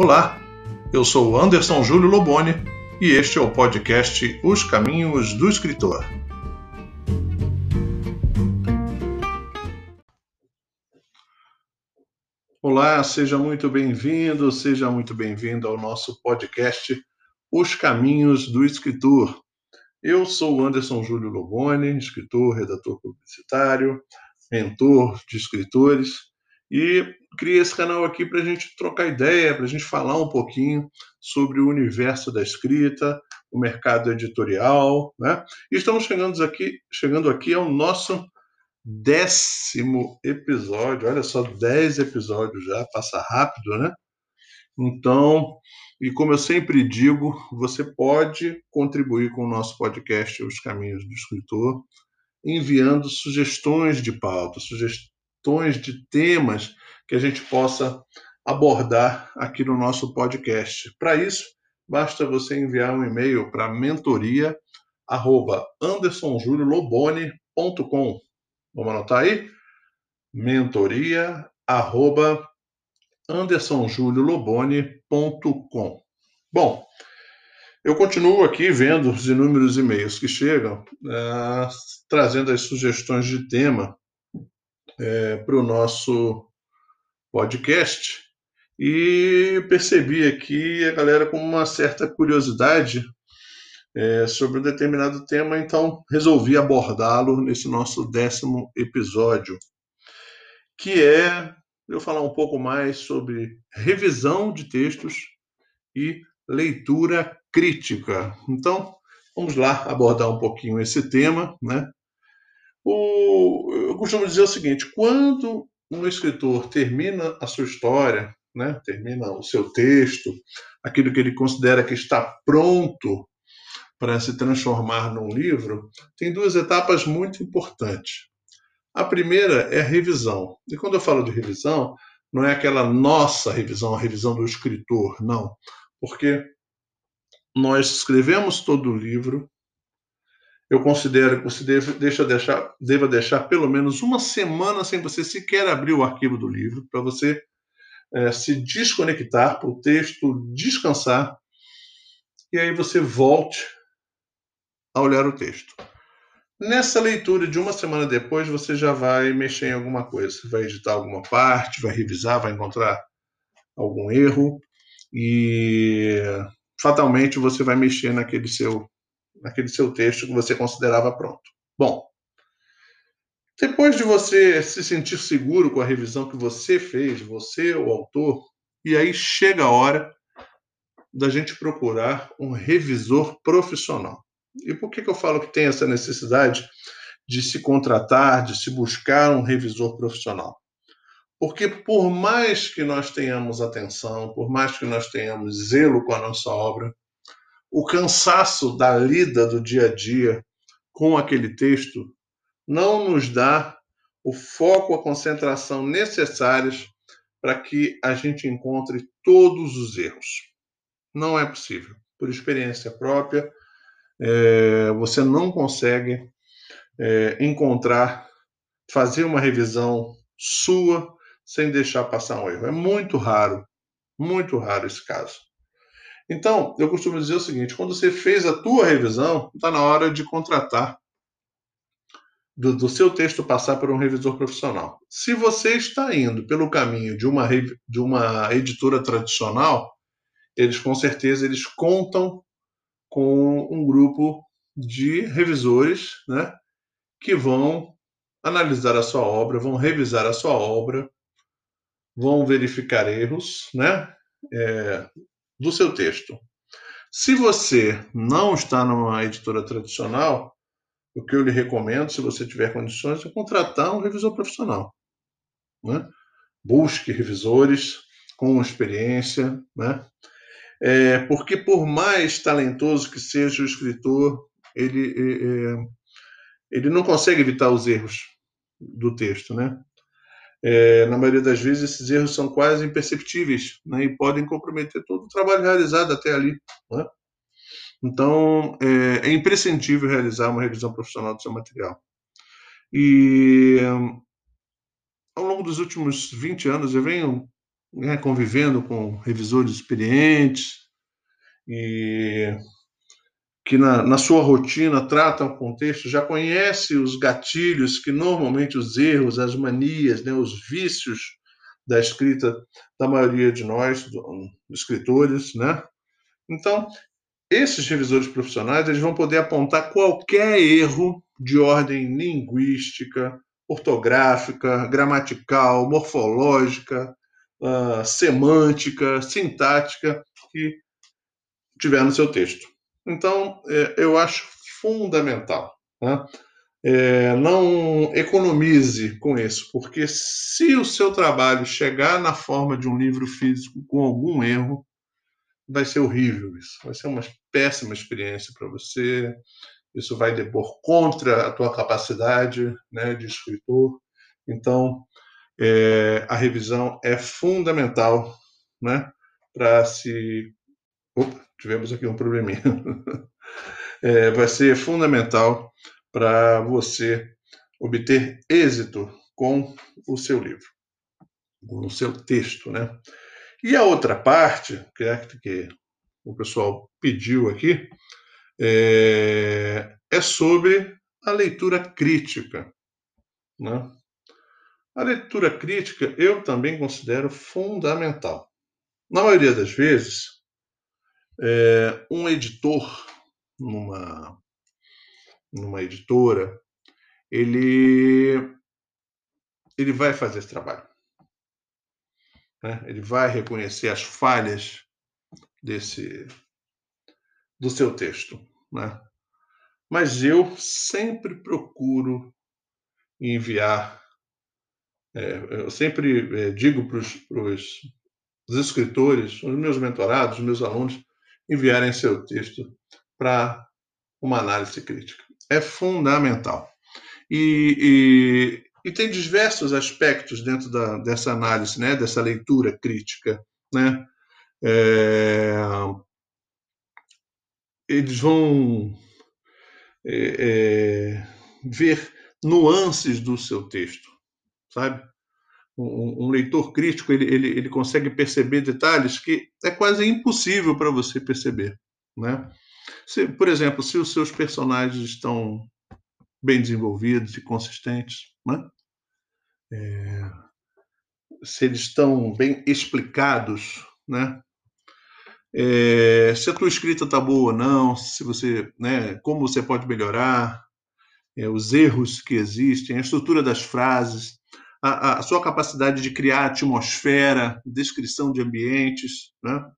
Olá, eu sou Anderson Júlio Loboni e este é o podcast Os Caminhos do Escritor. Olá, seja muito bem-vindo, seja muito bem-vindo ao nosso podcast Os Caminhos do Escritor. Eu sou Anderson Júlio Loboni, escritor, redator publicitário, mentor de escritores e criei esse canal aqui para a gente trocar ideia, para a gente falar um pouquinho sobre o universo da escrita, o mercado editorial, né? E estamos chegando aqui, chegando aqui ao nosso décimo episódio. Olha só, dez episódios já, passa rápido, né? Então, e como eu sempre digo, você pode contribuir com o nosso podcast Os Caminhos do Escritor, enviando sugestões de pauta, sugestões questões, de temas que a gente possa abordar aqui no nosso podcast. Para isso, basta você enviar um e-mail para mentoria@andersonjulioloboni.com. Vamos anotar aí? mentoria@andersonjulioloboni.com. Bom, eu continuo aqui vendo os inúmeros e-mails que chegam, uh, trazendo as sugestões de tema é, para o nosso podcast e percebi aqui a galera com uma certa curiosidade é, sobre um determinado tema, então resolvi abordá-lo nesse nosso décimo episódio, que é eu falar um pouco mais sobre revisão de textos e leitura crítica. Então, vamos lá abordar um pouquinho esse tema, né? O, eu costumo dizer o seguinte: quando um escritor termina a sua história, né, termina o seu texto, aquilo que ele considera que está pronto para se transformar num livro, tem duas etapas muito importantes. A primeira é a revisão. E quando eu falo de revisão, não é aquela nossa revisão, a revisão do escritor, não. Porque nós escrevemos todo o livro, eu considero que você deve, deixa deixar, deva deixar pelo menos uma semana sem você sequer abrir o arquivo do livro, para você é, se desconectar para o texto descansar, e aí você volte a olhar o texto. Nessa leitura de uma semana depois, você já vai mexer em alguma coisa. Você vai editar alguma parte, vai revisar, vai encontrar algum erro e fatalmente você vai mexer naquele seu naquele seu texto que você considerava pronto. Bom, depois de você se sentir seguro com a revisão que você fez, você, o autor, e aí chega a hora da gente procurar um revisor profissional. E por que, que eu falo que tem essa necessidade de se contratar, de se buscar um revisor profissional? Porque por mais que nós tenhamos atenção, por mais que nós tenhamos zelo com a nossa obra, o cansaço da lida do dia a dia com aquele texto não nos dá o foco, a concentração necessários para que a gente encontre todos os erros. Não é possível. Por experiência própria, é, você não consegue é, encontrar, fazer uma revisão sua sem deixar passar um erro. É muito raro, muito raro esse caso. Então, eu costumo dizer o seguinte: quando você fez a tua revisão, está na hora de contratar do, do, seu texto passar por um revisor profissional. Se você está indo pelo caminho de uma, de uma editora tradicional, eles com certeza eles contam com um grupo de revisores, né, que vão analisar a sua obra, vão revisar a sua obra, vão verificar erros, né, é, do seu texto. Se você não está numa editora tradicional, o que eu lhe recomendo, se você tiver condições, é contratar um revisor profissional. Né? Busque revisores com experiência, né? É, porque por mais talentoso que seja o escritor, ele, é, é ele não consegue evitar os erros do texto, né? É, na maioria das vezes, esses erros são quase imperceptíveis né, e podem comprometer todo o trabalho realizado até ali. Né? Então, é, é, imprescindível realizar uma revisão profissional do seu material. E ao longo dos últimos 20 anos, eu venho né, convivendo com revisores experientes e que na, na, sua rotina trata o contexto, já conhece os gatilhos que normalmente os erros, as manias, né, os vícios da escrita da maioria de nós, do, escritores, né? Então, esses revisores profissionais eles vão poder apontar qualquer erro de ordem linguística, ortográfica, gramatical, morfológica, uh, semântica, sintática que tiver no seu texto. Então, é, eu acho fundamental. Né? É, não economize com isso, porque se o seu trabalho chegar na forma de um livro físico com algum erro, vai ser horrível isso. Vai ser uma péssima experiência para você. Isso vai depor contra a tua capacidade né, de escritor. Então, é, a revisão é fundamental né, para se. Opa, tivemos aqui um probleminha. É, vai ser fundamental para você obter êxito com o seu livro, com o seu texto, né? E a outra parte, que é que o pessoal pediu aqui, é, é sobre a leitura crítica. Né? A leitura crítica eu também considero fundamental. Na maioria das vezes, é, um editor numa, numa editora, ele, ele vai fazer esse trabalho. Né? Ele vai reconhecer as falhas desse do seu texto. Né? Mas eu sempre procuro enviar, é, eu sempre é, digo para os escritores, os meus mentorados, os meus alunos, enviarem seu texto para uma análise crítica. É fundamental. E, e, e, tem diversos aspectos dentro da, dessa análise, né, dessa leitura crítica. Né? É, eles vão é, é, ver nuances do seu texto, sabe? Um, um leitor crítico ele, ele, ele consegue perceber detalhes que é quase impossível para você perceber, né? Se, por exemplo, se os seus personagens estão bem desenvolvidos e consistentes, né? É, se eles estão bem explicados, né? É, se a tua escrita está boa ou não, se você, né, como você pode melhorar, é, os erros que existem, a estrutura das frases, a, a, sua capacidade de criar atmosfera, descrição de ambientes, né?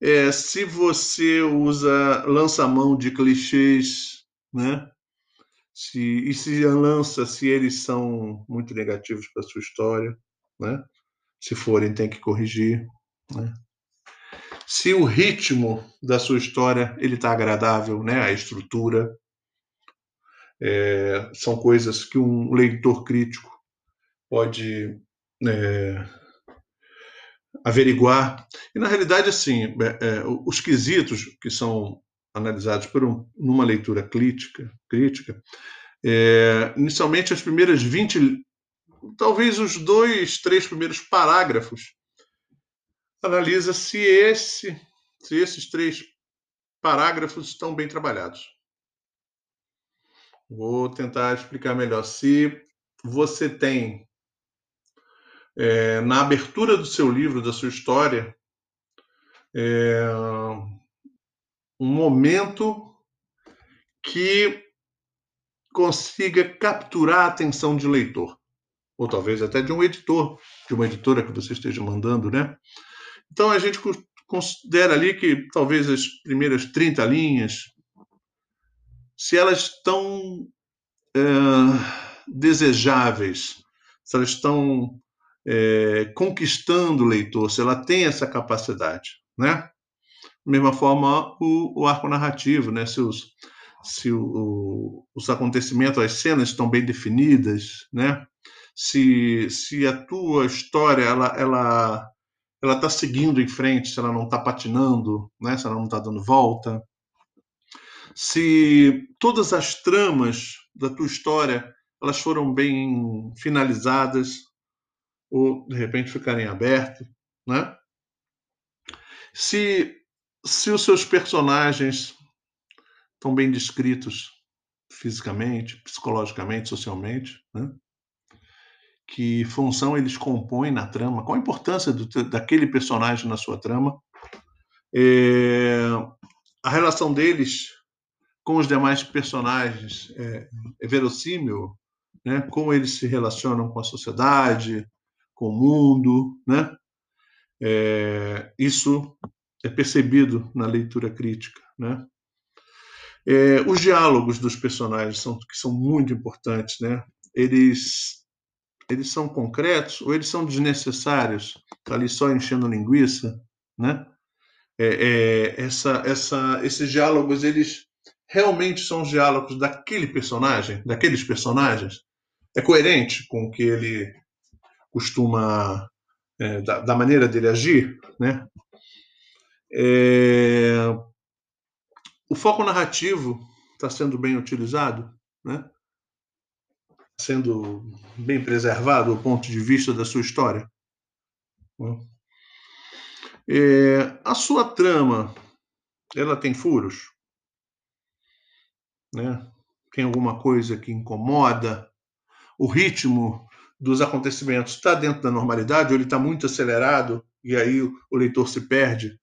É, se você usa lança mão de clichês, né? Se, e se lança, se eles são muito negativos para sua história, né? Se forem, tem que corrigir, né? se o ritmo da sua história ele está agradável, né? A estrutura é, são coisas que um leitor crítico pode é, averiguar. E na realidade, assim, é, é os quesitos que são analisados por um, numa leitura crítica, crítica é, inicialmente as primeiras 20, talvez os dois, três primeiros parágrafos analisa se, esse, se esses três parágrafos estão bem trabalhados. Vou tentar explicar melhor. Se você tem é, na abertura do seu livro, da sua história, é, um momento que consiga capturar a atenção de leitor, ou talvez até de um editor, de uma editora que você esteja mandando, né? Então a gente considera ali que talvez as primeiras 30 linhas, se elas estão é, desejáveis, se elas estão é, conquistando o leitor, se ela tem essa capacidade, né? Da mesma forma, o, o arco narrativo, né? Se os, se o, os acontecimentos, as cenas estão bem definidas, né? Se, se a tua história ela, ela ela está seguindo em frente, se ela não está patinando, né? se ela não está dando volta. Se todas as tramas da tua história elas foram bem finalizadas, ou de repente ficarem abertos, né? Se, se os seus personagens estão bem descritos fisicamente, psicologicamente, socialmente, né? que função eles compõem na trama, qual a importância do, daquele personagem na sua trama, é, a relação deles com os demais personagens é, é verossímil, né? como eles se relacionam com a sociedade, com o mundo, né? É, isso é percebido na leitura crítica, né? É, os diálogos dos personagens são que são muito importantes, né? Eles eles são concretos ou eles são desnecessários? Tá ali só enchendo linguiça, né? É, é, essa, essa, esses diálogos eles realmente são os diálogos daquele personagem, daqueles personagens? É coerente com o que ele costuma é, da, da, maneira dele agir, né? É, o foco narrativo está sendo bem utilizado, né? Sendo bem preservado o ponto de vista da sua história. É, a sua trama, ela tem furos, né? Tem alguma coisa que incomoda? O ritmo dos acontecimentos está dentro da normalidade ou ele está muito acelerado e aí o leitor se perde?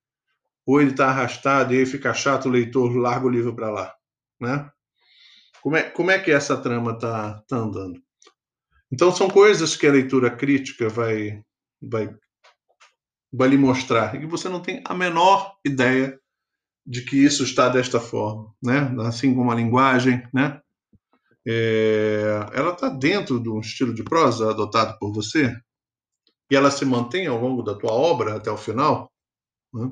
Ou ele está arrastado e aí fica chato, o leitor larga o livro para lá? Né? Como é, como é que essa trama está tá andando? Então, são coisas que a leitura crítica vai, vai, vai lhe mostrar e que você não tem a menor ideia de que isso está desta forma, né? Assim como a linguagem, né? É, ela está dentro do estilo de prosa adotado por você e ela se mantém ao longo da tua obra até o final. Né?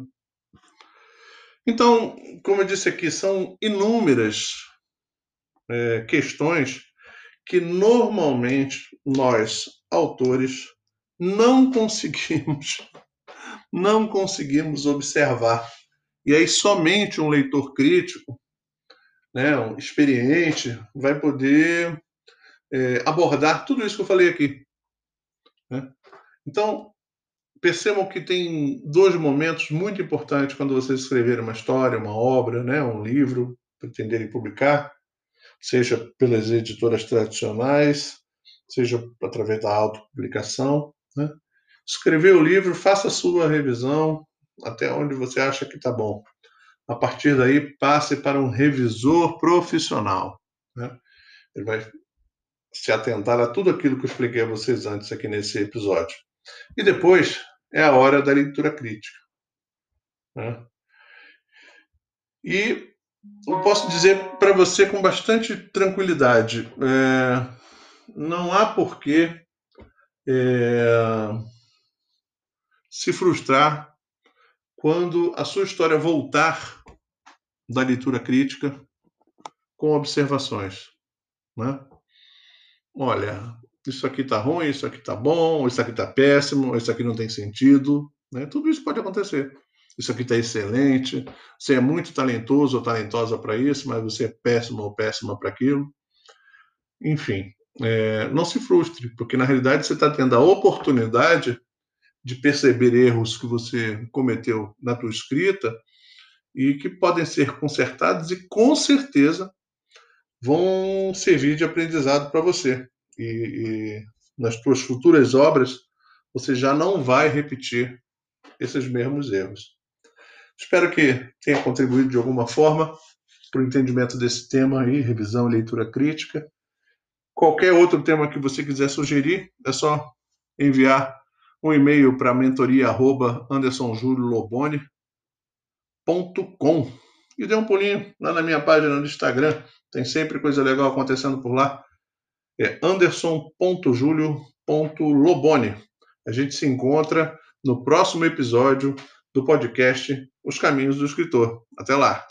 Então, como eu disse aqui, são inúmeras é, questões que normalmente nós, autores, não conseguimos, não conseguimos observar. E aí somente um leitor crítico né, um experiente, vai poder é, abordar tudo isso que eu falei aqui. Né? Então, percebam que tem dois momentos muito importantes quando vocês escreverem uma história, uma obra, né, um livro, pretenderem publicar, seja pelas editoras tradicionais, seja através da autopublicação. Né? Escrever o livro, faça a sua revisão até onde você acha que está bom a partir daí passe para um revisor profissional. Né? Ele vai se atentar a tudo aquilo que eu expliquei a vocês antes aqui nesse episódio. E depois é a hora da leitura crítica. Né? E eu posso dizer para você com bastante tranquilidade: é, não há porquê é, se frustrar quando a sua história voltar da leitura crítica com observações. Né? Olha, isso aqui está ruim, isso aqui está bom, isso aqui está péssimo, isso aqui não tem sentido. Né? Tudo isso pode acontecer. Isso aqui está excelente, você é muito talentoso ou talentosa para isso, mas você é péssimo ou péssima para aquilo. Enfim, é, não se frustre, porque na realidade você está tendo a oportunidade de perceber erros que você cometeu na tua escrita e que podem ser consertados e com certeza vão servir de aprendizado para você. E, e, nas tuas futuras obras você já não vai repetir esses mesmos erros. Espero que tenha contribuído de alguma forma para o entendimento desse tema aí, revisão e leitura crítica. Qualquer outro tema que você quiser sugerir, é só enviar um e-mail para mentoria@andersonjulioloboni.com e dê um pulinho lá na minha página no Instagram. Tem sempre coisa legal acontecendo por lá. É anderson.julio.loboni. A gente se encontra no próximo episódio do podcast Os Caminhos do Escritor. Até lá!